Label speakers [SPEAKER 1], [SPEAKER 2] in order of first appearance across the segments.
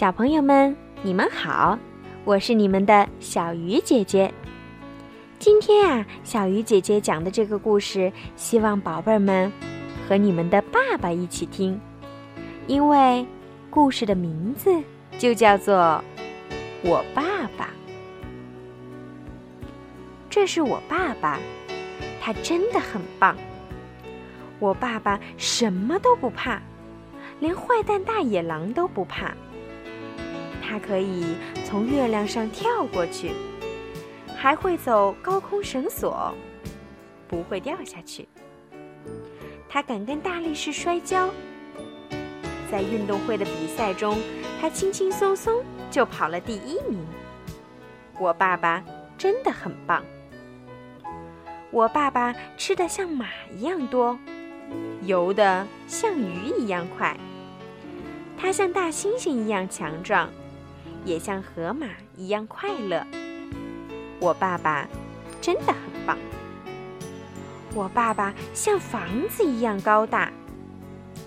[SPEAKER 1] 小朋友们，你们好，我是你们的小鱼姐姐。今天啊，小鱼姐姐讲的这个故事，希望宝贝儿们和你们的爸爸一起听，因为故事的名字就叫做《我爸爸》。这是我爸爸，他真的很棒。我爸爸什么都不怕，连坏蛋大野狼都不怕。他可以从月亮上跳过去，还会走高空绳索，不会掉下去。他敢跟大力士摔跤，在运动会的比赛中，他轻轻松松就跑了第一名。我爸爸真的很棒。我爸爸吃的像马一样多，游的像鱼一样快。他像大猩猩一样强壮。也像河马一样快乐。我爸爸真的很棒。我爸爸像房子一样高大，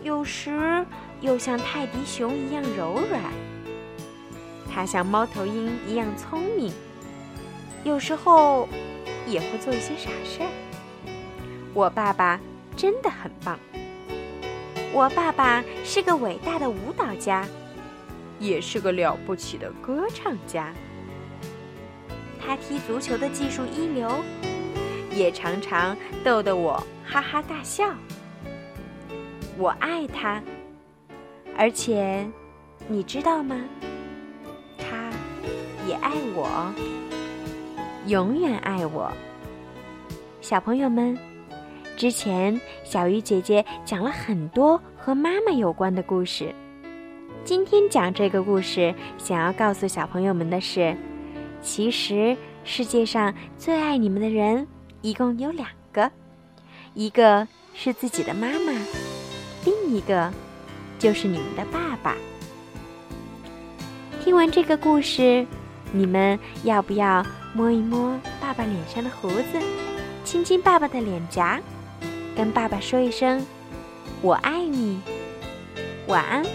[SPEAKER 1] 有时又像泰迪熊一样柔软。他像猫头鹰一样聪明，有时候也会做一些傻事儿。我爸爸真的很棒。我爸爸是个伟大的舞蹈家。也是个了不起的歌唱家。他踢足球的技术一流，也常常逗得我哈哈大笑。我爱他，而且你知道吗？他也爱我，永远爱我。小朋友们，之前小鱼姐姐讲了很多和妈妈有关的故事。今天讲这个故事，想要告诉小朋友们的是，其实世界上最爱你们的人一共有两个，一个是自己的妈妈，另一个就是你们的爸爸。听完这个故事，你们要不要摸一摸爸爸脸上的胡子，亲亲爸爸的脸颊，跟爸爸说一声“我爱你”，晚安。